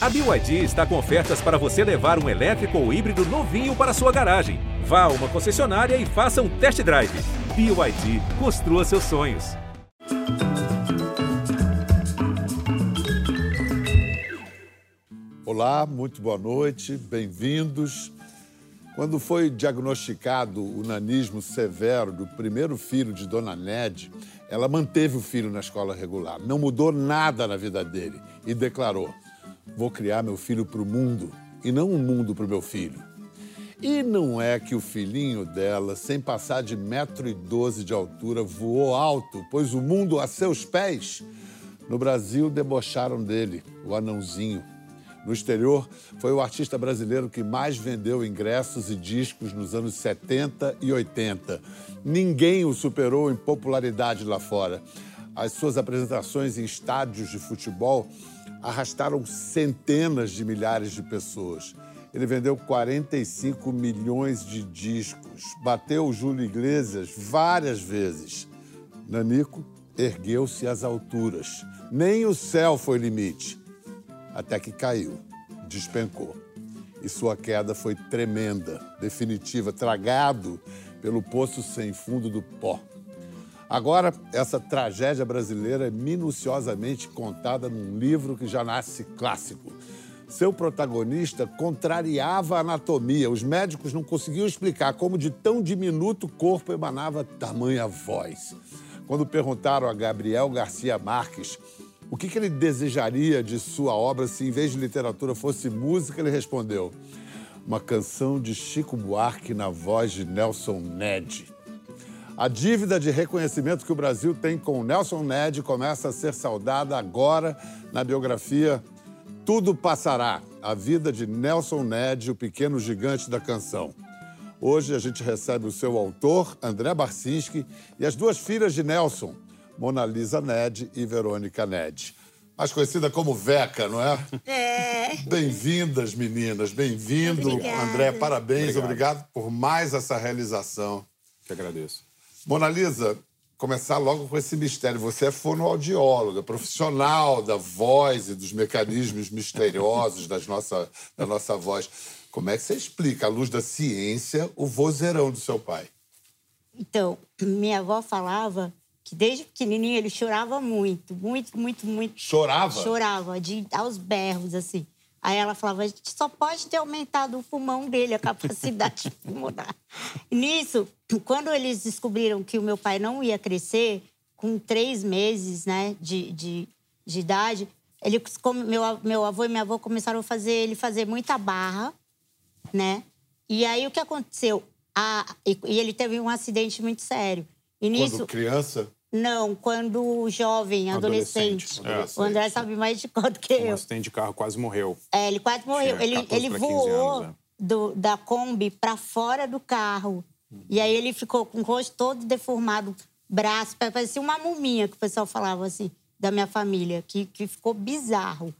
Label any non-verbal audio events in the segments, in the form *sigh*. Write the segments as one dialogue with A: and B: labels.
A: A BYD está com ofertas para você levar um elétrico ou híbrido novinho para sua garagem. Vá a uma concessionária e faça um test drive. BYD, construa seus sonhos.
B: Olá, muito boa noite, bem-vindos. Quando foi diagnosticado o nanismo severo do primeiro filho de Dona Ned, ela manteve o filho na escola regular, não mudou nada na vida dele e declarou: Vou criar meu filho para o mundo e não um mundo para o meu filho. E não é que o filhinho dela, sem passar de metro e doze de altura, voou alto, pois o mundo a seus pés. No Brasil, debocharam dele, o anãozinho. No exterior, foi o artista brasileiro que mais vendeu ingressos e discos nos anos 70 e 80. Ninguém o superou em popularidade lá fora. As suas apresentações em estádios de futebol arrastaram centenas de milhares de pessoas. Ele vendeu 45 milhões de discos, bateu o Júlio Iglesias várias vezes. Nanico ergueu-se às alturas. Nem o céu foi limite. Até que caiu, despencou. E sua queda foi tremenda, definitiva, tragado pelo poço sem fundo do pó. Agora, essa tragédia brasileira é minuciosamente contada num livro que já nasce clássico. Seu protagonista contrariava a anatomia. Os médicos não conseguiam explicar como de tão diminuto corpo emanava tamanha voz. Quando perguntaram a Gabriel Garcia Marques o que, que ele desejaria de sua obra se, em vez de literatura, fosse música, ele respondeu: uma canção de Chico Buarque na voz de Nelson Ned. A dívida de reconhecimento que o Brasil tem com Nelson Ned começa a ser saudada agora na biografia Tudo Passará, a vida de Nelson Ned, o pequeno gigante da canção. Hoje a gente recebe o seu autor, André Barcinski, e as duas filhas de Nelson, Mona Lisa Ned e Verônica Ned. Mais conhecida como Veca, não é?
C: É.
B: Bem-vindas, meninas. Bem-vindo. André. Parabéns.
D: Obrigado.
B: Obrigado por mais essa realização.
D: Que agradeço.
B: Mona Lisa, começar logo com esse mistério. Você é fonoaudióloga, profissional da voz e dos mecanismos misteriosos das nossa, da nossa voz. Como é que você explica, à luz da ciência, o vozeirão do seu pai?
C: Então, minha avó falava que desde pequenininho ele chorava muito, muito, muito, muito.
B: Chorava?
C: Chorava, de, aos berros, assim. Aí ela falava, a gente só pode ter aumentado o pulmão dele, a capacidade pulmonar. E nisso, quando eles descobriram que o meu pai não ia crescer, com três meses né, de, de, de idade, ele, meu, meu avô e minha avó começaram a fazer ele fazer muita barra, né? E aí o que aconteceu? A, e, e ele teve um acidente muito sério. E nisso.
B: Quando criança?
C: Não, quando jovem, adolescente.
D: Adolescente,
C: O André
B: é.
C: sabe mais de conta que
D: Um
C: eu.
D: acidente de carro quase morreu.
C: É, ele quase morreu.
D: Tinha
C: Ele,
D: 14
C: ele
D: pra 15
C: voou
D: anos, é.
C: do- da Kombi para fora do carro. E aí ele ficou com o rosto todo deformado, braço, pa- parecia uma muminha, que o pessoal falava assim, da minha família, que, que ficou bizarro.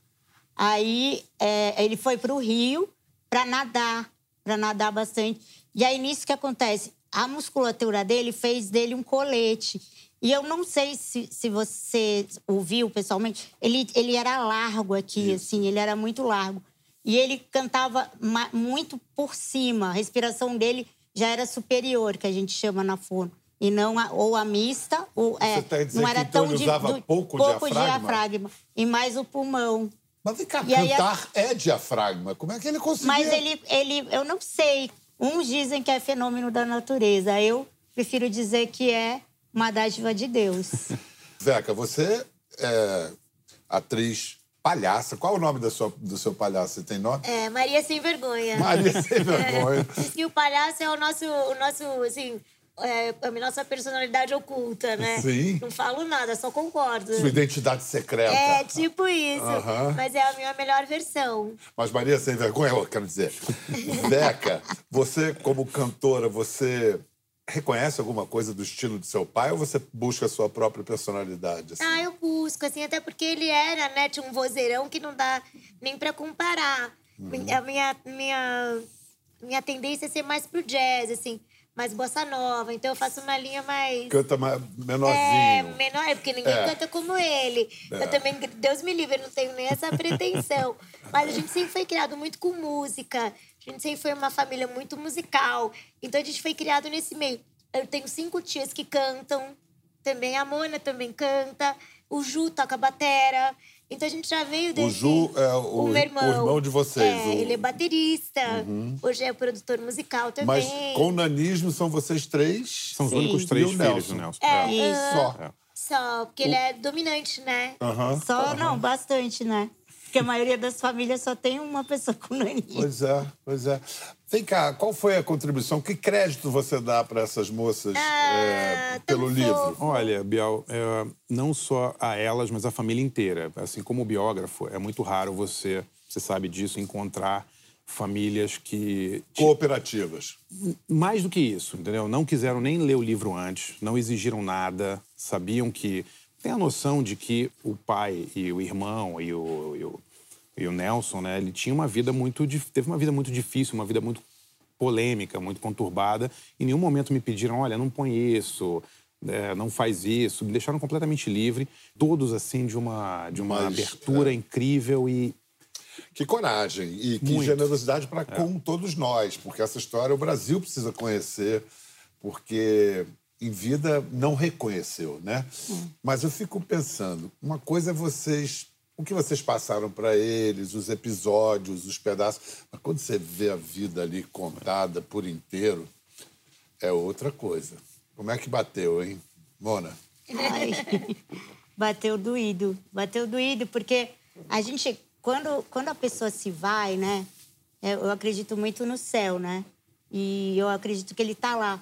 C: Aí é, ele foi para o Rio para nadar, para nadar bastante. E aí nisso que acontece, a musculatura dele fez dele um colete. E eu não sei se, se você ouviu pessoalmente, ele, ele era largo aqui, assim, ele era muito largo. E ele cantava muito por cima, a respiração dele já era superior, que a gente chama na fono. E não a, ou a mista, ou, é,
B: Você tá dizendo
C: não era
B: que então
C: tão
B: ele usava
C: do-
B: pouco
C: pouco
B: diafragma?
C: diafragma. E mais o pulmão.
B: Mas vem cá,
C: E aí,
B: cantar é diafragma. Como é que ele conseguia?
C: Mas ele, ele, eu não sei. Uns dizem que é fenômeno da natureza. Eu prefiro dizer que é uma dádiva de Deus. *laughs*
B: Veca, você é atriz palhaça. Qual é o nome da sua, do seu palhaço? Você tem nome?
E: É, Maria Sem Vergonha.
B: Maria *laughs* Sem Vergonha.
E: Diz que o palhaço é o nosso, o nosso assim, é, a nossa personalidade oculta, né?
B: Sim.
E: Não falo nada, só concordo.
B: Sua identidade secreta.
E: É, tipo isso. Mas é a minha melhor versão.
B: Mas Maria Sem Vergonha, eu quero dizer. *laughs* Veca, você, como cantora, você reconhece alguma coisa do estilo de seu pai ou você busca a sua própria personalidade? assim?
E: Ah, eu busco, assim, até porque ele era, né, tinha um vozeirão que não dá nem pra comparar.
B: Uhum.
E: A minha, minha, minha tendência é ser mais pro jazz, assim. mais bossa nova. Então eu faço uma linha mais.
B: Canta mais,
E: É,
B: menorzinho.
E: menor, é porque ninguém
B: É.
E: canta como ele. Eu também, Deus me livre, eu não tenho nem essa pretensão. *laughs* Mas a gente sempre foi criado muito com música. A gente sempre foi uma família muito musical. Então a gente foi criado nesse meio. Eu tenho cinco tias que cantam. Também a Mona também canta. O Ju toca batera. Então a gente já veio desse...
B: Ju é o-
E: meu irmão.
B: o irmão de vocês,
E: É,
B: o- Uhum.
E: ele é baterista. Hoje é produtor musical também.
B: Mas com o nanismo são vocês três.
D: São os
C: Sim.
D: únicos três
B: o
D: filhos
B: Nelson?
D: do Nelson.
E: É,
C: Isso.
E: aham.
B: Só.
E: Só, porque ele é dominante, né?
B: Aham.
C: Só, não, bastante, né? Porque a maioria das famílias só tem uma pessoa com nanismo.
B: Pois é, pois é. Vem cá, qual foi a contribuição? Que crédito você dá para essas moças
E: Ah,
B: é, pelo livro?
E: fofo.
D: Olha, Bial, é, não só a elas, mas a família inteira. Assim, como biógrafo, é muito raro você, você sabe disso, encontrar famílias que
B: Cooperativas.
D: mais do que isso, entendeu? Não quiseram nem ler o livro antes, não exigiram nada, sabiam que tem a noção de que o pai e o irmão e o, e o, e o Nelson, né? Ele tinha uma vida muito teve uma vida muito difícil, uma vida muito polêmica, muito conturbada. Em nenhum momento me pediram, olha, não põe isso. é, não faz isso, me deixaram completamente livre, todos assim de uma de uma
B: Mas,
D: abertura incrível e
B: Que coragem e que
D: Muito.
B: generosidade para com todos nós, porque essa história o Brasil precisa conhecer, porque em vida não reconheceu, né? Mas eu fico pensando, uma coisa é vocês, o que vocês passaram para eles, os episódios, os pedaços, mas quando você vê a vida ali contada por inteiro, é outra coisa. Como é que bateu, hein, Mona?
C: Ai, *laughs* bateu doído. Bateu doído, porque a gente, quando, quando a pessoa se vai, né? Eu eu acredito muito no céu, né? E eu acredito que ele tá lá.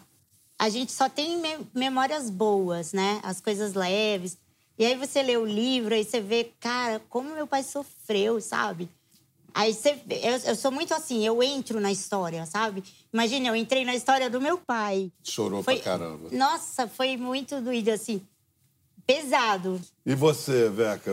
C: A gente só tem me- memórias boas, né? As coisas leves. E aí você lê o livro, aí você vê, cara, como meu pai sofreu, sabe? Aí você, eu, eu sou muito assim, eu entro na história, sabe? Imagina, eu entrei na história do meu pai.
B: Chorou pra caramba.
C: Nossa, foi muito doído, assim. Pesado.
B: E você, Veca?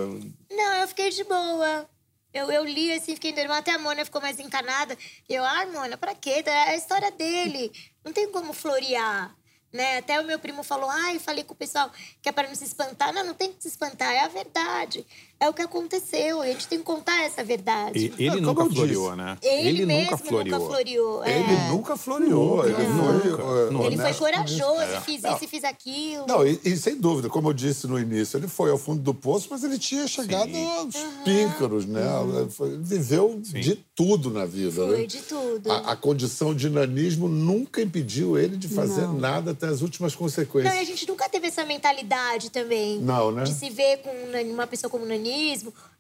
E: Não, eu fiquei de boa. Eu, eu li assim, fiquei normal. Até a Mona ficou mais encanada. Eu, ah, Mona, pra quê? É a história dele. Não tem como florear. Né? Até o meu primo falou, ai, falei com o pessoal que é para não se espantar. Não, não tem que se espantar, é a verdade. É o que aconteceu. A gente tem que contar essa verdade.
D: e- ele
B: Como
D: nunca
B: disse,
D: floreou, né?
E: Ele, mesmo
D: nunca floreou.
E: nunca floreou. é.
B: Ele nunca floreou. ele foi.
D: Nunca. Não,
E: Ele foi corajoso.
B: É.
E: fiz
B: Não,
E: isso e fiz aquilo.
B: Não, e, e sem dúvida, como eu disse no início, ele foi ao fundo do poço, mas ele tinha chegado aos píncaros, né? Foi- viveu de tudo na vida.
E: Foi
B: né?
E: de tudo.
B: A, a condição de nanismo nunca impediu ele de fazer nada até as últimas
E: Não, e
B: consequências.
E: a gente nunca teve essa mentalidade também.
B: Não, né?
E: De se ver com um uma pessoa como nanismo,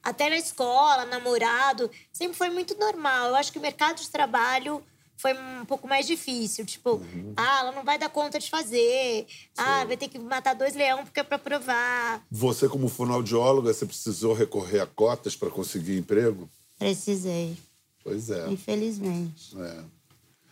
E: até na escola, namorado. Sempre foi muito normal. Eu acho que o mercado de trabalho foi um pouco mais difícil. Tipo,
B: Uhum.
E: ah, ela não vai dar conta de fazer. Ah, vai ter que matar dois leões porque é pra provar.
B: Você, como fonoaudióloga, você precisou recorrer a cotas para conseguir emprego?
C: Precisei,
B: Pois é.
C: infelizmente.
B: é.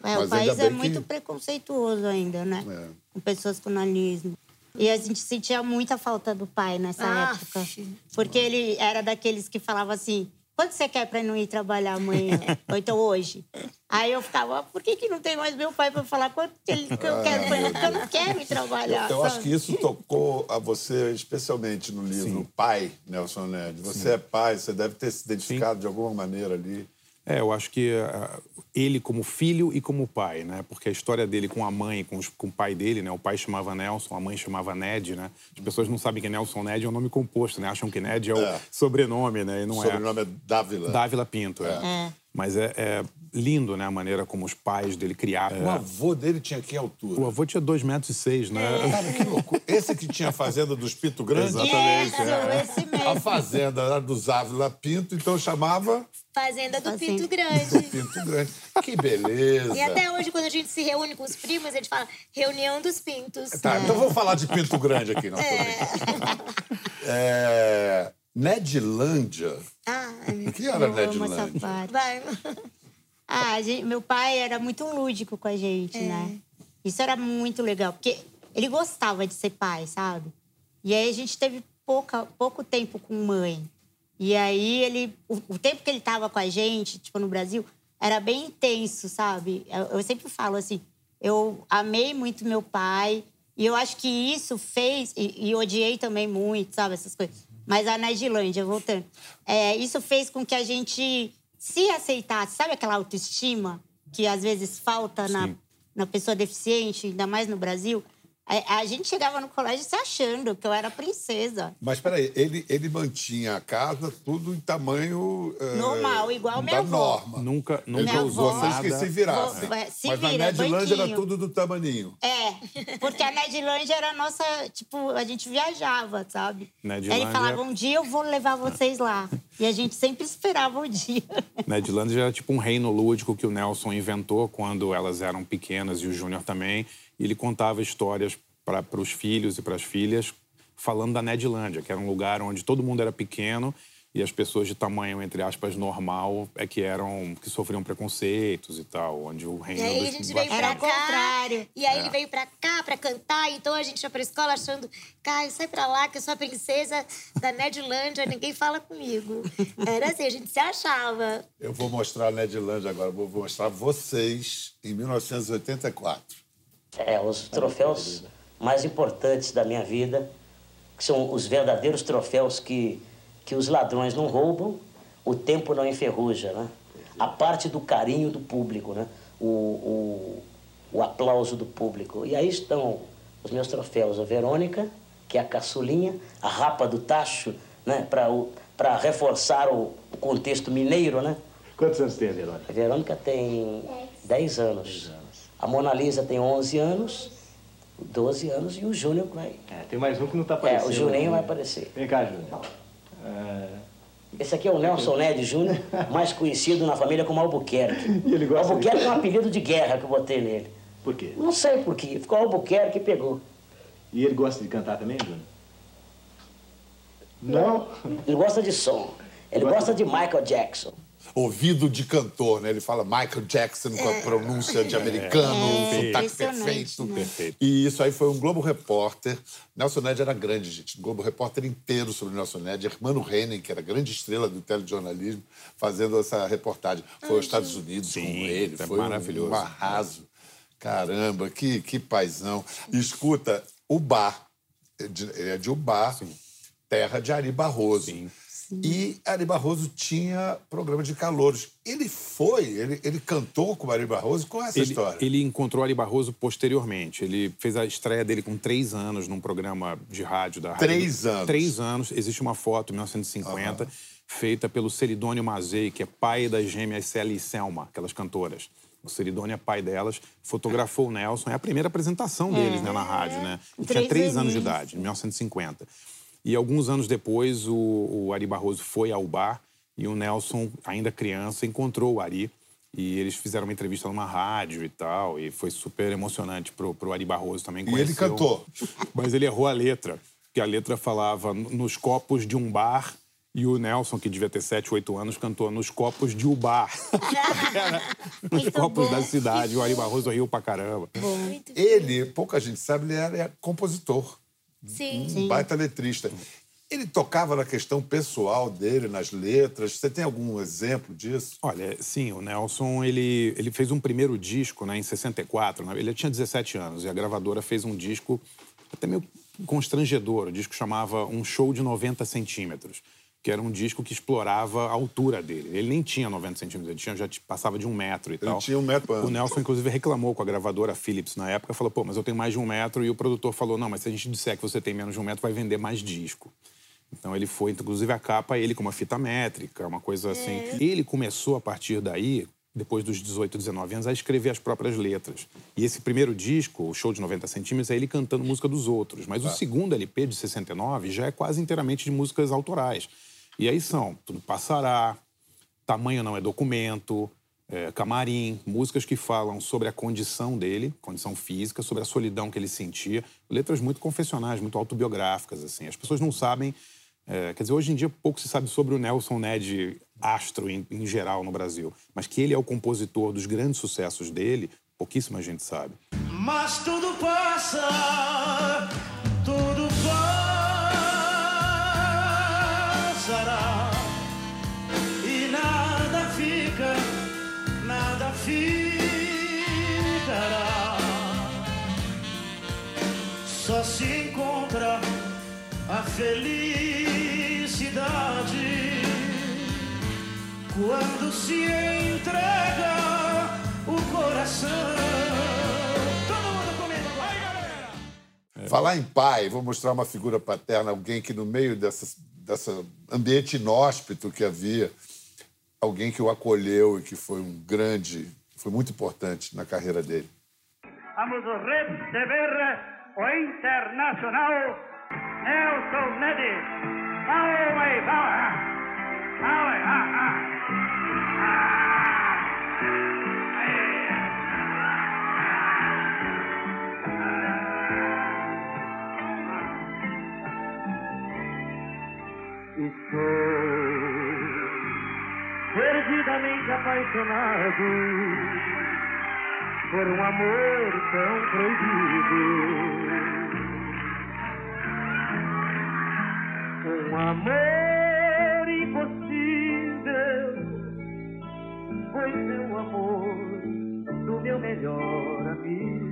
C: É, o país é muito
B: que-
C: preconceituoso ainda, né?
B: É.
C: Com pessoas com nanismo. E a gente sentia muita falta do pai nessa
E: Ah,
C: época. Porque ele era daqueles que falava assim: quando você quer pra não ir trabalhar amanhã? *laughs* Ou então hoje? Aí eu ficava, "Ah, por que, que não tem mais meu pai pra falar quanto que ele- que eu quero pra ele? Porque eu não quero ir trabalhar.
B: Eu acho
C: sabe?
B: que isso tocou a você, especialmente no livro Pai, Nelson Ned. Você é pai, você deve ter se identificado de alguma maneira ali.
D: É, eu acho que ah, ele como filho e como pai, né? Porque a história dele com a mãe, com, os- com o pai dele, né? O pai chamava Nelson, a mãe chamava Ned, né? As pessoas não sabem que Nelson Ned é um nome composto, né? Acham que Ned é o
B: É.
D: sobrenome, né? E não
B: o
D: é.
B: sobrenome é Dávila.
D: Dávila Pinto, é.
C: É.
D: Mas é, é lindo, né? A maneira como os pais dele criaram.
B: O avô dele tinha que altura?
D: O avô tinha dois metros e seis, né?
B: Cara, que loucura. Esse que tinha a fazenda dos Pinto Grandes?
D: Exatamente,
C: Isso,
D: é.
C: esse
B: A
C: mesmo.
B: fazenda era dos Ávila Pinto, então chamava
E: Fazenda do
C: Fazenda.
E: Pinto Grande.
B: Pinto Grande. Que beleza.
E: E até hoje, quando a gente se reúne com os primos, a gente fala reunião dos pintos.
B: Tá, então vamos falar de Pinto Grande aqui. Não. É... Nedlândia.
E: Ai,
B: O que era
C: Eu amo essa
B: Nedlândia?
C: parte.
E: vai.
C: Ah, gente- meu pai era muito lúdico com a gente,
E: É.
C: né? Isso era muito legal, porque ele gostava de ser pai, sabe? E aí a gente teve pouca, pouco tempo com mãe. E aí ele, o, o tempo que ele tava com a gente, tipo no Brasil, era bem intenso, sabe? Eu, eu sempre falo assim, Eu amei muito meu pai. E eu acho que isso fez. E, e odiei também muito, sabe, essas coisas. Mas a Naidilândia, voltando. É, isso fez com que a gente se aceitasse. Sabe aquela autoestima que às vezes falta na, na pessoa deficiente, ainda mais no Brasil? A, a gente chegava no colégio se achando que eu era princesa.
B: Mas peraí, ele, ele mantinha a casa tudo em tamanho. eh,
C: Normal, igual
B: da
C: avó.
B: norma.
D: Nunca,
B: Ele
D: nunca
C: Minha
D: usou
C: avó-
B: Vocês
D: nada.
B: que se virassem.
C: Vou- se
B: Mas na
C: vira,
B: Nedlândia era tudo do tamaninho.
C: É, porque a Nedlândia era a nossa. Tipo, a gente viajava, sabe?
D: Nedlândia-
C: Ele falava: um dia eu vou levar vocês lá. E a gente sempre esperava o dia. *laughs*
D: Nedlândia era tipo um reino lúdico que o Nelson inventou quando elas eram pequenas e o Júnior também. E ele contava histórias para os filhos e para as filhas falando da Nedlândia, que era um lugar onde todo mundo era pequeno e as pessoas de tamanho, entre aspas, normal é que eram que sofriam preconceitos e tal, onde o reino
E: E aí a gente veio
C: Era
E: pra
C: o
E: cá.
C: contrário.
E: E aí ele veio pra cá pra cantar. Então a gente ia pra escola achando, Caio, sai pra lá que eu sou a princesa da Nedlândia, ninguém fala comigo. Era assim, a gente se achava.
B: Eu vou mostrar a Nedlândia agora, vou mostrar vocês em 1984.
F: É, os troféus mais importantes da minha vida, que são os verdadeiros troféus que, que os ladrões não roubam, o tempo não enferruja, né? A parte do carinho do público, né? O, o, o aplauso do público. E aí estão os meus troféus, a Verônica, que é a caçulinha, a rapa do tacho, né? Para reforçar o, o contexto mineiro, né?
G: Quantos anos tem a Verônica?
F: A Verônica tem 10 anos. A Mona Lisa tem 11 anos, 12 anos e o Júnior vai.
G: É, tem mais um que não tá
F: É,
G: aparecendo.
F: o Juninho
G: aqui.
F: vai aparecer.
G: Vem cá, Júnior. É,
F: Esse aqui é o Nelson Ned Júnior, *laughs* mais conhecido na família como Albuquerque. *laughs*
G: E ele gosta de-
F: Albuquerque é um apelido de guerra que eu botei nele.
G: por quê?
F: Não sei por quê, ficou Albuquerque e pegou.
G: E ele gosta de cantar também, Júnior? Não?
F: Ele gosta de som. Ele gosta de Michael Jackson.
B: Ouvido de cantor, né? Ele fala Michael Jackson com a pronúncia de americano, um
C: É,
B: sotaque perfeito.
C: né?
D: Perfeito.
B: E isso aí foi um Globo Repórter. Nelson Ned era grande, gente. Um Globo Repórter inteiro sobre o Nelson Ned. Hermano Henning, que era grande estrela do telejornalismo, fazendo essa reportagem. Foi aos Estados Unidos
D: Sim,
B: com ele.
D: é
B: Foi
D: maravilhoso.
B: um arraso. Caramba, que, que paizão. E escuta, Ubá. é de- Ele é de Ubá, terra de Ari Barroso.
D: Sim.
B: E Ari Barroso tinha programa de calouros. Ele foi, ele, ele cantou com o Ari Barroso com essa
D: Ele,
B: história.
D: ele encontrou Ari Barroso posteriormente. Ele fez a estreia dele com três anos num programa de rádio da rádio.
B: Três anos.
D: Três anos. Existe uma foto, em 1950, feita pelo Ceridônio Mazei, que é pai das gêmeas Célia e Selma, aquelas cantoras. O Ceridônio é pai delas, fotografou o Nelson. É a primeira apresentação deles né, na rádio, né? Ele tinha
C: Três
D: três anos de idade, em 1950. E alguns anos depois, o, o Ari Barroso foi ao bar e o Nelson, ainda criança, encontrou o Ari. E eles fizeram uma entrevista numa rádio e tal. E foi super emocionante pro, pro Ari Barroso também
B: E ele cantou. *laughs*
D: Mas ele errou a letra. Porque a letra falava nos copos de um bar. E o Nelson, que devia ter 7, 8 anos, cantou nos copos de Ubar. Era *laughs* nos
C: Muito
D: copos
C: bom.
D: da cidade. O Ari Barroso riu pra caramba.
B: Ele, pouca gente sabe, ele era compositor,
E: Sim.
B: um baita letrista. Ele tocava na questão pessoal dele, nas letras. Você tem algum exemplo disso?
D: Olha, sim, o Nelson, ele, ele fez um primeiro disco né, em 64, né? ele tinha 17 anos, e a gravadora fez um disco até meio constrangedor, o disco chamava Um Show de 90 Centímetros, que era um disco que explorava a altura dele. Ele nem tinha 90 centímetros, ele tinha, já passava de um metro e
B: Ele
D: tal.
B: tinha um metro.
D: O Nelson, inclusive, reclamou com a gravadora Philips na época, falou, pô, mas eu tenho mais de um metro, e o produtor falou, não, mas se a gente disser que você tem menos de um metro, vai vender mais disco. Então ele foi, inclusive a capa, ele com uma fita métrica, uma coisa assim. Ele começou a partir daí, depois dos 18, 19 anos, a escrever as próprias letras. E esse primeiro disco, o show de 90 centímetros, é ele cantando música dos outros. Mas o segundo LP de 69 já é quase inteiramente de músicas autorais. E aí são Tudo Passará, Tamanho Não é Documento, é, Camarim, músicas que falam sobre a condição dele, condição física, sobre a solidão que ele sentia. Letras muito confessionais, muito autobiográficas, assim. As pessoas não sabem... é, quer dizer, hoje em dia pouco se sabe sobre o Nelson Ned astro em, em geral no Brasil. Mas que ele é o compositor dos grandes sucessos dele, pouquíssima gente sabe.
H: Mas tudo passa, felicidade quando se entrega o coração. Todo mundo comigo, vai galera!
B: Falar em pai, vou mostrar uma figura paterna, alguém que no meio dessa, dessa ambiente inóspito que havia, alguém que o acolheu e que foi um grande, foi muito importante na carreira dele.
H: Vamos receber o internacional Nelson Nedi. Vamos. Vamos aí, ah, ah. Estou perdidamente apaixonado por um amor tão proibido. Um amor impossível, pois é o amor do meu melhor amigo.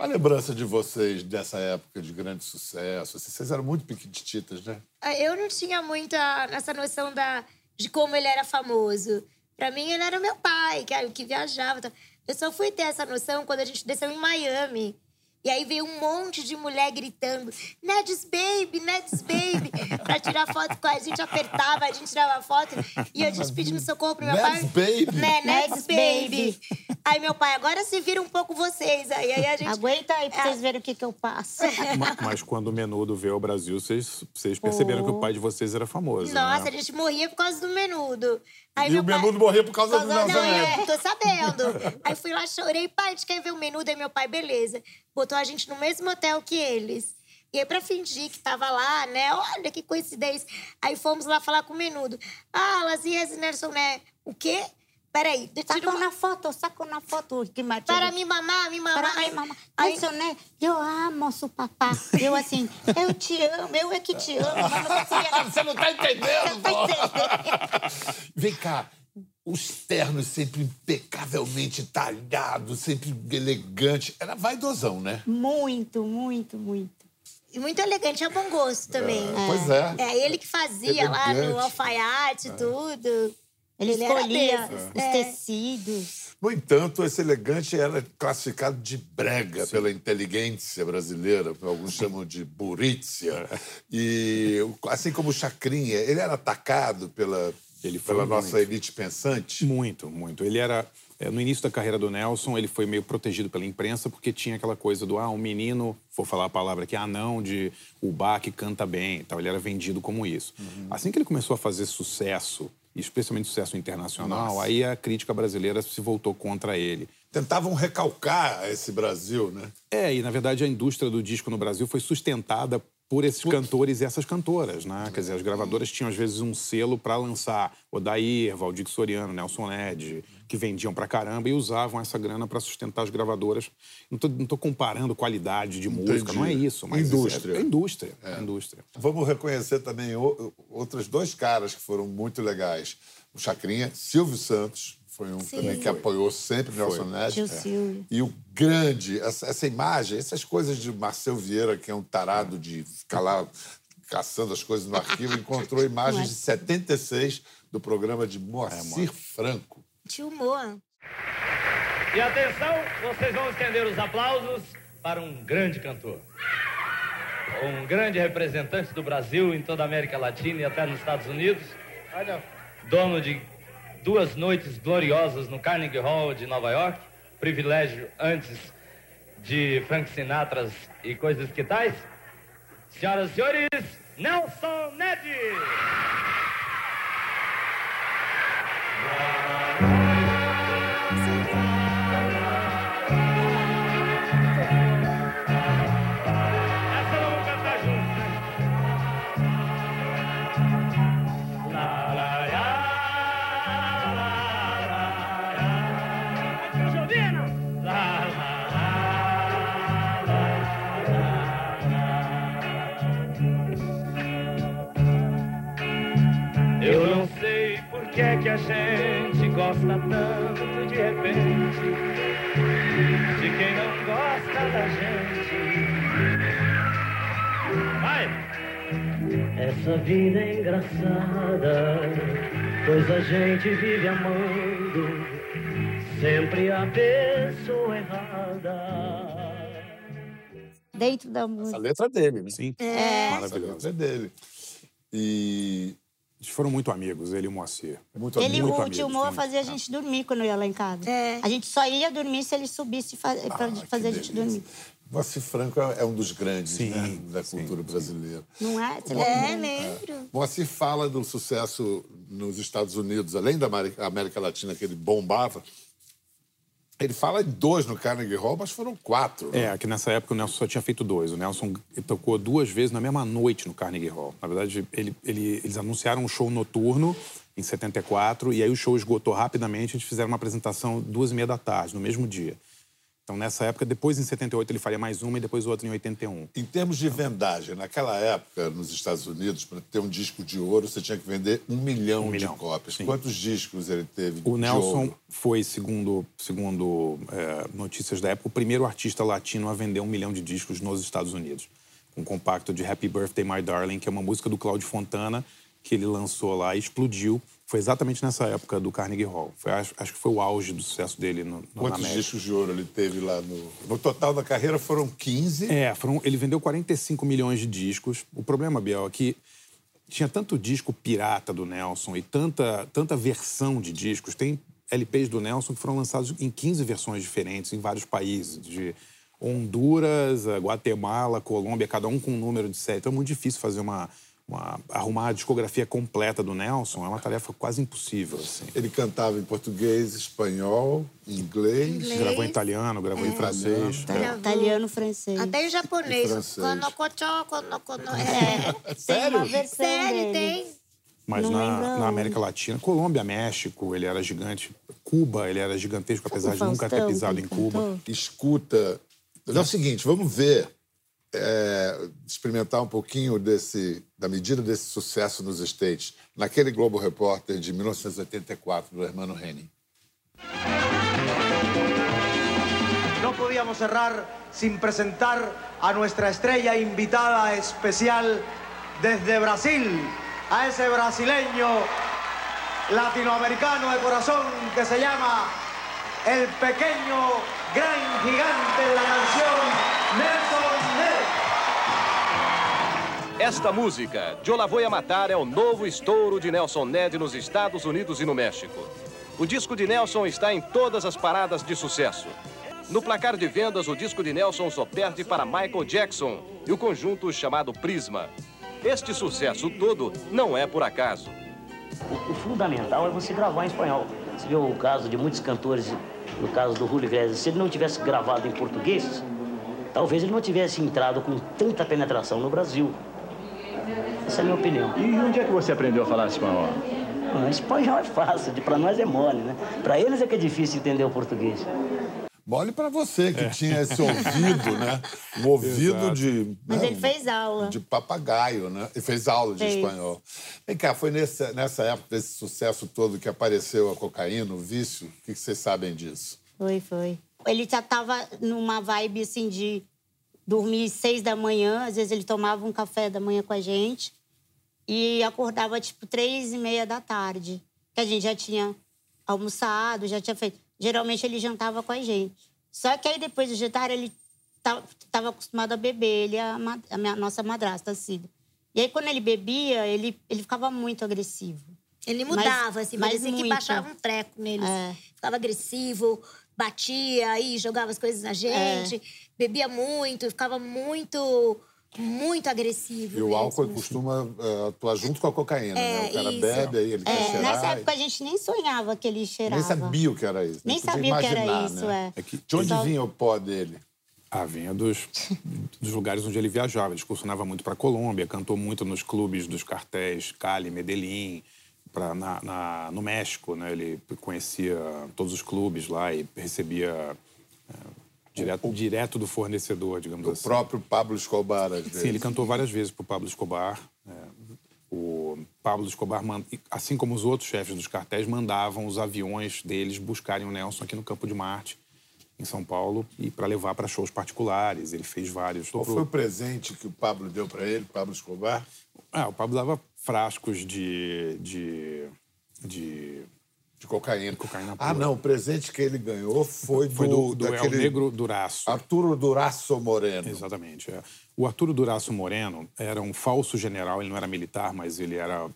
B: A lembrança de vocês dessa época de grande sucesso, assim, vocês eram muito piquititas, né?
E: Ah, Eu não tinha muita essa noção da, de como ele era famoso. Pra mim, ele era meu pai, que, que viajava. tá? Eu só fui ter essa noção quando a gente desceu em Miami. E aí veio um monte de mulher gritando, Ned's Baby, Ned's Baby, *laughs* pra tirar foto com a gente, apertava, a gente tirava foto. E a gente pedindo socorro pro meu
B: Ned's
E: pai.
B: Baby?
E: Né, Ned's Baby. Aí meu pai, agora se vira um pouco vocês. Aí, aí a gente...
C: Aguenta aí pra
E: É.
C: vocês verem o que, que eu passo. *laughs*
D: Ma- Mas quando o Menudo veio ao Brasil, vocês, vocês perceberam que o pai de vocês era famoso.
E: Nossa,
D: né?
E: a gente morria por causa do menudo. Aí
B: E
E: meu
B: o
E: pai-
B: Menudo morria por causa do
E: Não,
B: Nelson Ned.
E: é, tô sabendo. Aí fui lá, chorei, pai, a gente quer ver o menudo? Aí meu pai, beleza. Botou a gente no mesmo hotel que eles. E aí, pra fingir que tava lá, né? Olha que coincidência. Aí fomos lá falar com o menudo. Ah, Lazias Nelson, né? O quê? Peraí, tira
C: Sacou
E: uma...
C: na foto, sacou na foto. Que Matilde.
E: Para me mamar, me mamar.
C: Para mim, mamãe.
E: aí-
C: Nelson, né? Eu amo seu papá. Eu assim, eu te amo, eu é que te amo. Conseguia... *laughs*
B: Você não tá entendendo,
C: Você tá entendendo?
B: Vem cá, os ternos sempre impecavelmente talhados, sempre elegante. Era vaidosão, né?
C: Muito, muito, muito.
E: E muito elegante, é bom gosto também.
B: Pois é.
E: É ele que fazia lá no
B: Elegante.
E: alfaiate, tudo.
C: Ele, escolhia os
E: é.
C: tecidos.
B: No entanto, esse elegante era classificado de brega pela inteligência brasileira, alguns chamam de burícia. E assim como o Chacrinha, ele era atacado pela,
D: Ele foi
B: pela
D: muito.
B: nossa elite pensante.
D: Muito, muito. Ele era. é, No início da carreira do Nelson, ele foi meio protegido pela imprensa, porque tinha aquela coisa do, ah, um menino, vou falar a palavra aqui, anão de Ubá que canta bem e tal. Ele era vendido como isso. Assim que ele começou a fazer sucesso, especialmente sucesso internacional,
B: Nossa.
D: aí a crítica brasileira se voltou contra ele.
B: Tentavam recalcar esse Brasil, né?
D: É, e na verdade a indústria do disco no Brasil foi sustentada por esses cantores e essas cantoras, né? Quer dizer, as gravadoras tinham às vezes um selo para lançar Odair, Valdir Soriano, Nelson Ned, que vendiam pra caramba e usavam essa grana para sustentar as gravadoras. Não tô, não tô comparando qualidade de música, não é isso, mas
B: Indústria.
D: É, é indústria, é indústria.
B: Vamos reconhecer também o- outros dois caras que foram muito legais. O Chacrinha, Silvio Santos, foi um
E: Sim.
B: também que apoiou sempre Nelson Ned.
C: Tio Silvio.
B: E o grande, essa, essa imagem, essas coisas de Marcel Vieira, que é um tarado de ficar lá caçando as coisas no arquivo, encontrou *laughs* imagens de 76 do programa de Moacir Franco.
E: Tio Moa.
I: E atenção, vocês vão estender os aplausos para um grande cantor. Um grande representante do Brasil em toda a América Latina e até nos Estados Unidos. Dono de duas noites gloriosas no Carnegie Hall de Nova York. Privilégio antes de Frank Sinatra e coisas que tais. Senhoras e senhores, Nelson Ned! A gente gosta tanto de repente de quem não gosta da gente Vai! Essa vida é engraçada, pois a gente vive amando sempre a pessoa errada.
C: Dentro da
B: Essa
C: música.
B: letra é dele, né?
D: Sim,
C: É.
B: Essa letra é dele. E
D: Eles foram muito amigos, ele e o Moacir.
B: muito
C: Ele,
B: amigo.
C: o
D: amigos,
C: tio Moa
D: muito.
C: fazia a gente dormir quando ia lá em casa.
E: É.
C: A gente só ia dormir se ele subisse
B: Ah, que
C: fazer a gente dormir.
B: Moacir Franco é é um dos grandes
D: Sim,
B: né, da
D: sim.
B: cultura brasileira.
C: Não é? Você
E: É,
C: lembra?
E: lembro.
B: Moacir fala do sucesso nos Estados Unidos, além da América Latina, que ele bombava. Ele fala em dois no Carnegie Hall, mas foram quatro. né?
D: É, que nessa época o Nelson só tinha feito dois. O Nelson tocou duas vezes na mesma noite no Carnegie Hall. Na verdade, ele- ele- eles anunciaram um show noturno em 74, e aí o show esgotou rapidamente. Eles fizeram uma apresentação duas e meia da tarde, no mesmo dia. Então, nessa época, depois em 78, ele faria mais uma e depois outra em 81.
B: Em termos de vendagem, naquela época, nos Estados Unidos, para ter um disco de ouro, você tinha que vender um milhão,
D: Um milhão,
B: de cópias.
D: sim.
B: Quantos discos ele teve
D: O Nelson
B: ouro?
D: foi, segundo, segundo é, notícias da época, o primeiro artista latino a vender um milhão de discos nos Estados Unidos. Com um compacto de Happy Birthday, My Darling, que é uma música do Cláudio Fontana, que ele lançou lá e explodiu. Foi exatamente nessa época do Carnegie Hall. Foi, acho, acho que foi o auge do sucesso dele no, no, na
B: Quantos
D: América.
B: discos de ouro ele teve lá no... No total da carreira foram 15.
D: É, foram, ele vendeu 45 milhões de discos. O problema, Biel, é que tinha tanto disco pirata do Nelson e tanta, tanta versão de discos. Tem LPs do Nelson que foram lançados em 15 versões diferentes em vários países, de Honduras, Guatemala, Colômbia, cada um com um número de série. Então é muito difícil fazer uma, uma arrumar a discografia completa do Nelson. É uma tarefa quase impossível. Assim.
B: Ele cantava em português, espanhol, inglês.
E: Inglês.
D: Gravou em italiano, gravou em francês.
C: Italiano, Italiano, francês.
E: Até em japonês. Konokocho, konokono. É. *laughs*
C: Tem
B: Sério?
E: Sério, tem?
D: Mas
C: Não
D: na, na. América Latina, Colômbia, México, ele era gigante. Cuba, ele era gigantesco, apesar de nunca ter pisado em Cuba.
B: escuta. É o seguinte, vamos ver, é, experimentar um pouquinho desse, da medida desse sucesso nos States, naquele Globo Repórter de 1984, do Hermano Henning.
J: No podíamos cerrar sin presentar a nuestra estrella invitada especial desde Brasil, a ese brasileño latinoamericano de corazón que se llama el pequeño gran gigante de la canción
K: Esta música, Yo La Voy a Matar, é o novo estouro de Nelson Ned nos Estados Unidos e no México. O disco de Nelson está em todas as paradas de sucesso. No placar de vendas, o disco de Nelson só perde para Michael Jackson e o conjunto chamado Prisma. Este sucesso todo não é por acaso.
F: O, o fundamental é você gravar em espanhol. Você viu o caso de muitos cantores, no caso do Julio Iglesias, se ele não tivesse gravado em português, talvez ele não tivesse entrado com tanta penetração no Brasil. Essa é a minha opinião.
G: E onde é que você aprendeu a falar espanhol?
F: Ah, espanhol é fácil, pra nós é mole, né? Pra eles é que é difícil entender o português.
B: Mole para você, que tinha esse ouvido, né? Um ouvido
D: Exato.
B: de...
C: Mas
B: né,
C: ele fez aula.
B: De papagaio, né? Ele fez aula de
C: Fez.
B: espanhol. Vem cá, foi nessa, nessa época desse sucesso todo que apareceu a cocaína, o vício? O que que vocês sabem disso?
C: Foi, foi. Ele já tava numa vibe, assim, de dormir seis da manhã. Às vezes ele tomava um café da manhã com a gente. E acordava, tipo, três e meia da tarde. Que a gente já tinha almoçado, já tinha feito. Geralmente ele jantava com a gente. Só que aí, depois do jantar, ele estava acostumado a beber. Ele e a, a minha, nossa madrasta, a Cida. E aí, quando ele bebia, ele, ele ficava muito agressivo.
E: Ele
C: Mas-
E: mudava, assim,
C: mas
E: parecia que baixava um treco neles.
C: É.
E: Ficava agressivo, batia aí, jogava as coisas na gente,
C: É.
E: bebia muito, ficava muito, muito agressivo.
B: E o
E: mesmo.
B: álcool costuma eh, atuar junto com a cocaína, né?
E: É,
B: O cara
E: isso.
B: bebe, aí ele quer
C: É,
B: cheirar.
C: nessa
B: e-
C: época a gente nem sonhava que ele cheirava.
B: Nem sabia o que era isso.
C: Nem
B: podia
C: sabia o que era isso,
B: né?
C: é.
D: É que-
B: De onde
C: Só-
B: vinha o pó dele?
D: Ah, vinha dos, dos lugares onde ele viajava. Ele excursionava muito para Colômbia, cantou muito nos clubes dos cartéis Cali, Medellín, pra, na, na- no México. Né? Ele conhecia todos os clubes lá e recebia é, direto, direto do fornecedor, digamos
B: O
D: assim.
B: próprio Pablo Escobar, às vezes.
D: Sim, ele cantou várias vezes para o Pablo Escobar. é, o Pablo Escobar, assim como os outros chefes dos cartéis, mandavam os aviões deles buscarem o Nelson aqui no Campo de Marte. em São Paulo e para levar para shows particulares. Ele fez vários.
B: Qual foi o presente que o Pablo deu para ele, Pablo Escobar?
D: Ah, o Pablo dava frascos de. de. de.
B: De cocaína.
D: cocaína
B: Ah, não, o presente que ele ganhou foi,
D: Foi do, do El
B: daquele
D: Negro Duraço.
B: Arturo Duraço Moreno.
D: Exatamente. é. O Arturo Duraço Moreno era um falso general, ele não era militar, mas ele era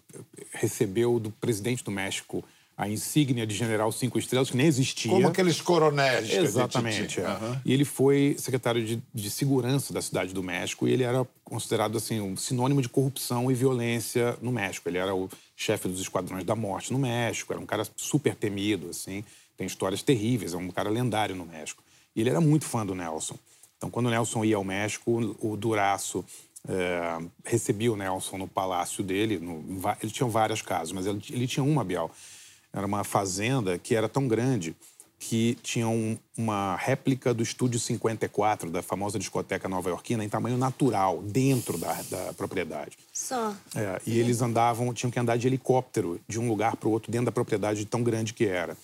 D: recebeu do presidente do México a insígnia de general cinco estrelas, que nem existia.
B: Como aqueles coronéis
D: Exatamente. é.
B: Aham.
D: E ele foi secretário de, de segurança da cidade do México e ele era considerado assim um sinônimo de corrupção e violência no México. Ele era o chefe dos esquadrões da morte no México, era um cara super temido, assim, tem histórias terríveis, é um cara lendário no México. E ele era muito fã do Nelson. Então, quando o Nelson ia ao México, o Duraço eh, recebia o Nelson no palácio dele. No, ele tinha várias casas, mas ele, ele tinha uma, Bial. Era uma fazenda que era tão grande que tinha um- uma réplica do Estúdio 54, da famosa discoteca nova-iorquina, em tamanho natural, dentro da, da propriedade.
E: Só.
D: É, e eles andavam, tinham que andar de helicóptero de um lugar para o outro dentro da propriedade de tão grande que era.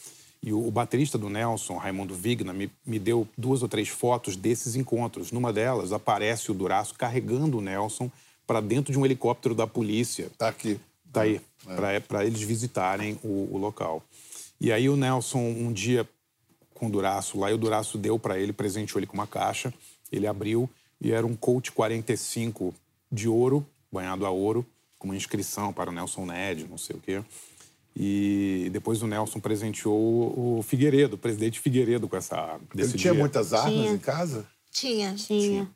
D: E o, o baterista do Nelson, Raimundo Vigna, me, me deu duas ou três fotos desses encontros. Numa delas aparece o Duraço carregando o Nelson para dentro de um helicóptero da polícia.
B: Tá aqui.
D: Tá aí, para eles visitarem o, o local. E aí o Nelson, um dia com o Duraço lá, e o Duraço deu para ele, presenteou ele com uma caixa. Ele abriu e era um Colt 45 de ouro, banhado a ouro, com uma inscrição para o Nelson Ned, não sei o quê. E depois o Nelson presenteou o Figueiredo, o presidente Figueiredo, com essa desse
B: Ele tinha
D: dia.
B: muitas armas
E: Tinha.
B: em casa?
E: Tinha.
C: Tinha.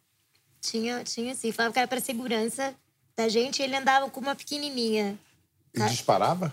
E: Tinha, tinha sim. Falava que era pra segurança da gente. Ele andava com uma pequenininha.
B: E disparava?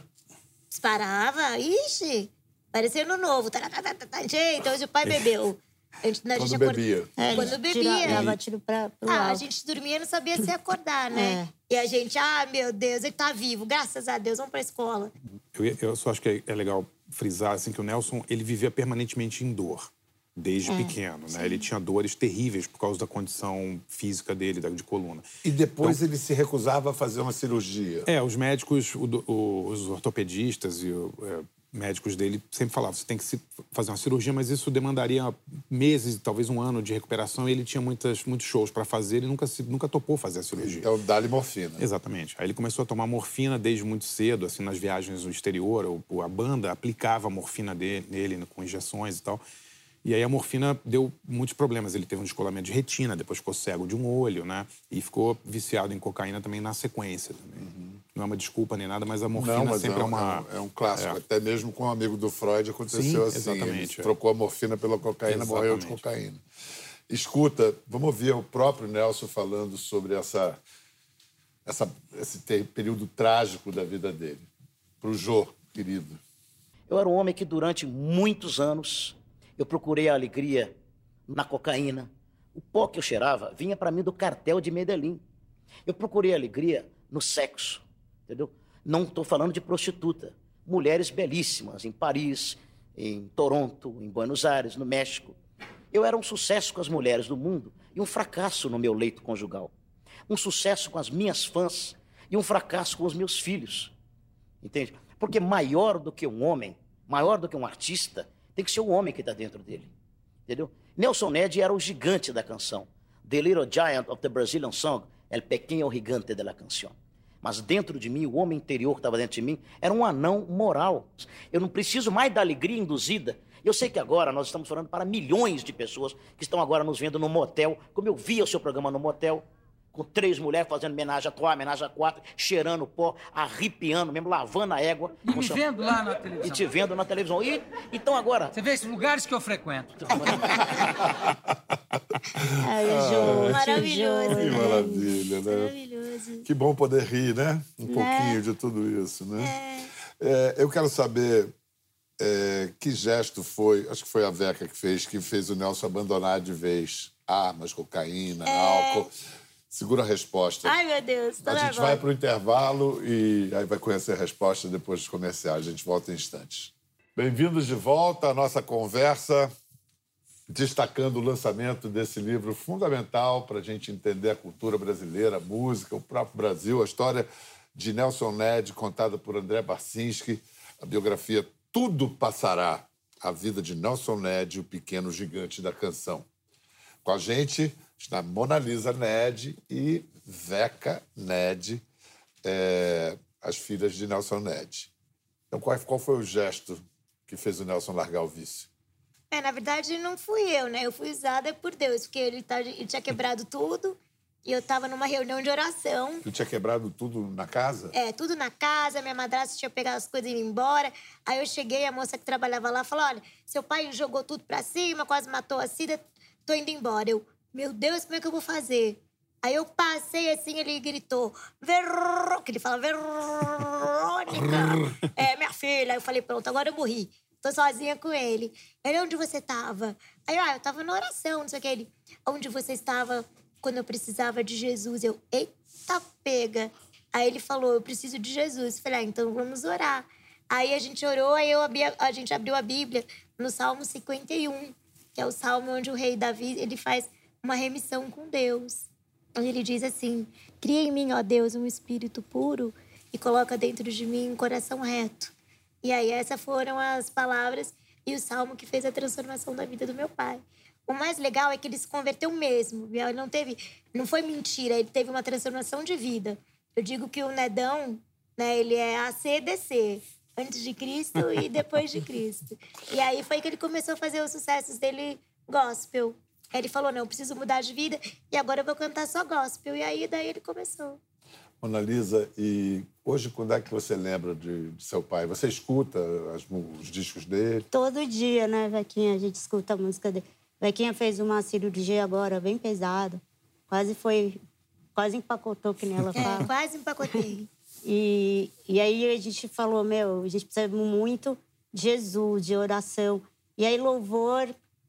E: Disparava. Ixi! Parecia no novo. Tá, tá, tá, tá, tá. Gente, hoje o pai *laughs* bebeu. A gente, a
B: Quando
E: gente acorda-
B: bebia.
C: É,
E: Quando bebia.
C: dava tiro pra, pro
E: Ah, a
C: alto.
E: gente dormia e não sabia se acordar, né? E a gente, ah, meu Deus, ele tá vivo, graças a Deus, vamos pra escola.
D: Eu, eu só acho que é, é legal frisar assim, que o Nelson ele vivia permanentemente em dor desde
E: É,
D: pequeno. Né? Ele tinha dores terríveis por causa da condição física dele, da- de coluna.
B: E depois ele se recusava a fazer uma cirurgia.
D: É, os médicos, o o- os ortopedistas e o, é, médicos dele sempre falavam você tem que se- fazer uma cirurgia, mas isso demandaria meses, talvez um ano de recuperação. E ele tinha muitas, muitos shows para fazer e nunca, se, nunca topou fazer a cirurgia.
B: Então, dá-lhe morfina.
D: Exatamente. Aí ele começou a tomar morfina desde muito cedo, assim, nas viagens no exterior. A banda aplicava a morfina dele, nele com injeções e tal. E aí a morfina deu muitos problemas. Ele teve um descolamento de retina, depois ficou cego de um olho, né? E ficou viciado em cocaína também na sequência. Também. Não é uma desculpa nem nada, mas a morfina
B: Não, mas
D: sempre
B: é,
D: é,
B: um,
D: uma...
B: é um clássico.
D: É.
B: Até mesmo com um amigo do Freud aconteceu
D: Sim,
B: assim.
D: exatamente,
B: Ele
D: é.
B: trocou a morfina pela cocaína, morreu de
D: Exatamente.
B: cocaína. Escuta, vamos ouvir o próprio Nelson falando sobre essa, essa, esse período trágico da vida dele. Pro Jô, querido.
L: Eu era um homem que durante muitos anos eu procurei a alegria na cocaína. O pó que eu cheirava vinha para mim do cartel de Medellín. Eu procurei alegria no sexo, entendeu? Não estou falando de prostituta. Mulheres belíssimas em Paris, em Toronto, em Buenos Aires, no México. Eu era um sucesso com as mulheres do mundo e um fracasso no meu leito conjugal. Um sucesso com as minhas fãs e um fracasso com os meus filhos. Entende? Porque maior do que um homem, maior do que um artista, tem que ser o homem que está dentro dele. Entendeu? Nelson Ned era o gigante da canção. The Little Giant of the Brazilian Song, el pequeno gigante de la canción. Mas dentro de mim, o homem interior que estava dentro de mim, era um anão moral. Eu não preciso mais da alegria induzida. Eu sei que agora nós estamos falando para milhões de pessoas que estão agora nos vendo no motel, como eu via o seu programa no motel, com três mulheres fazendo homenagem a trois, homenagem a quatro, cheirando pó, arrepiando, mesmo lavando a égua.
M: E me vendo lá na
L: E
M: televisão.
L: te vendo na televisão. E então agora.
M: Você vê esses lugares que eu frequento. *laughs*
E: Maravilhoso.
C: Jô,
B: Que maravilha, né?
E: Maravilhoso.
B: Que bom poder rir, né? Um
C: Né?
B: pouquinho de tudo isso, né? É, eu quero saber é, que gesto foi, acho que foi a Veca que fez, que fez o Nelson abandonar de vez armas, cocaína, álcool. Segura a resposta.
E: Ai, meu Deus, tô
B: a gente vai para o intervalo e aí vai conhecer a resposta depois dos comerciais. A gente volta em instantes. Bem-vindos de volta à nossa conversa, destacando o lançamento desse livro fundamental para a gente entender a cultura brasileira, a música, o próprio Brasil, a história de Nelson Ned, contada por André Barcinski, a biografia Tudo Passará. a vida de Nelson Ned, o pequeno gigante da canção. Com a gente está Mona Lisa Ned e Veca Ned, é, as filhas de Nelson Ned. Então, qual, qual foi o gesto que fez o Nelson largar o vício?
E: É, na verdade, não fui eu, né? Eu fui usada por Deus, porque ele, tá, ele tinha quebrado *laughs* tudo e eu tava numa reunião de oração.
B: Tu tinha quebrado tudo na casa?
E: É, tudo na casa, minha madrasta tinha pegado as coisas e ido embora. Aí eu cheguei, a moça que trabalhava lá falou: olha, seu pai jogou tudo pra cima, quase matou a Cida, tô indo embora. Eu, meu Deus, como é que eu vou fazer? Aí eu passei assim, ele gritou, Verônica, que ele fala, Verônica. é, minha filha. Aí eu falei, pronto, agora eu morri. Tô sozinha com ele. Ele, onde você tava? Aí, ah, eu tava na oração, não sei o que. Ele, onde você estava quando eu precisava de Jesus? Eu, eita pega. Aí ele falou, eu preciso de Jesus. Falei, ah, então vamos orar. Aí a gente orou, aí eu abri, a gente abriu a Bíblia no Salmo 51, que é o salmo onde o rei Davi, ele faz uma remissão com Deus. Onde ele diz assim: Cria em mim, ó Deus, um espírito puro e coloca dentro de mim um coração reto. E aí, essas foram as palavras e o salmo que fez a transformação da vida do meu pai. O mais legal é que ele se converteu mesmo. Ele não teve, não foi mentira, ele teve uma transformação de vida. Eu digo que o Nedão, né, ele é ACDC, antes de Cristo e depois de Cristo. *laughs* E aí foi que ele começou a fazer os sucessos dele gospel. Aí ele falou: não, eu preciso mudar de vida e agora eu vou cantar só gospel. E aí daí ele começou.
B: Mona Lisa, e hoje quando é que você lembra de, de seu pai? Você escuta as- os discos dele?
C: Todo dia, né, Vequinha? A gente escuta a música dele. Vequinha fez uma cirurgia agora bem pesada. Quase foi. Quase empacotou, que nem ela fala.
E: É, quase empacotei. *laughs*
C: E, e aí a gente falou, meu, a gente precisa muito de Jesus, de oração. E aí louvor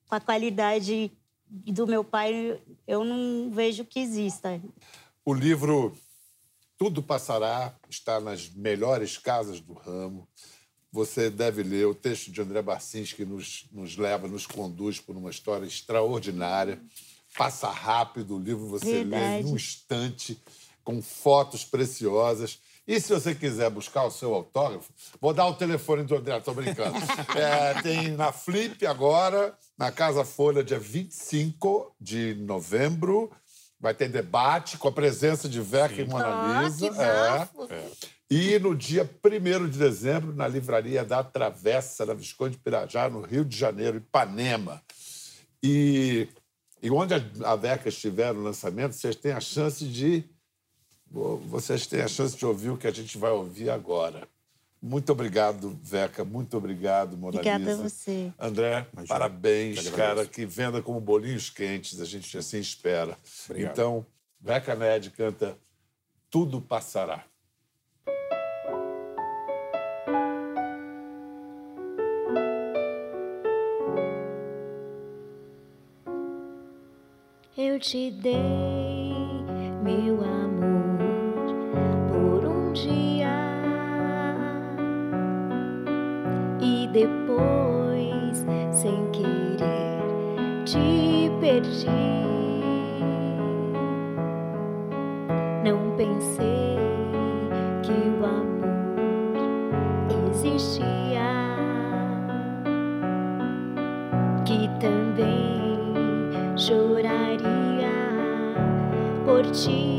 C: com a qualidade do meu pai, eu não vejo que exista.
B: O livro Tudo Passará está nas melhores casas do ramo. Você deve ler o texto de André Barcins, que nos, nos leva, nos conduz por uma história extraordinária. Passa rápido, o livro você lê
C: Verdade.
B: num instante, com fotos preciosas. E se você quiser buscar o seu autógrafo, vou dar o telefone do André, tô brincando. *laughs* É, tem na Flip agora, na Casa Folha, dia 25 de novembro. Vai ter debate com a presença de Veca e Mona
E: Ah,
B: Lisa.
E: que
B: É.
E: bafo.
B: E no dia 1 de dezembro, na livraria da Travessa, na Visconde Pirajá, no Rio de Janeiro, Ipanema. E, e onde a, a Veca estiver no lançamento, vocês têm a chance de. Vocês têm a chance de ouvir o que a gente vai ouvir agora. Muito obrigado, Veca. Muito obrigado, Mona
C: Obrigada a
B: Lisa.
C: você.
B: André,
D: Imagina.
B: parabéns, cara. Que venda como bolinhos quentes, a gente assim espera.
D: Obrigado.
B: Então, Veca Ned canta Tudo Passará.
N: Eu te dei meu amor dia e depois, sem querer, te perdi. Não pensei que o amor existia, que também choraria por ti.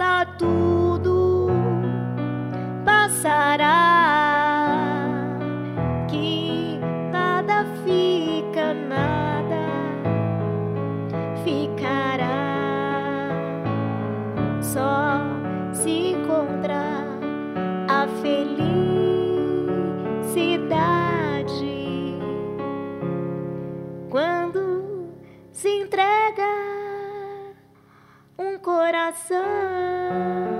N: Passa, coração.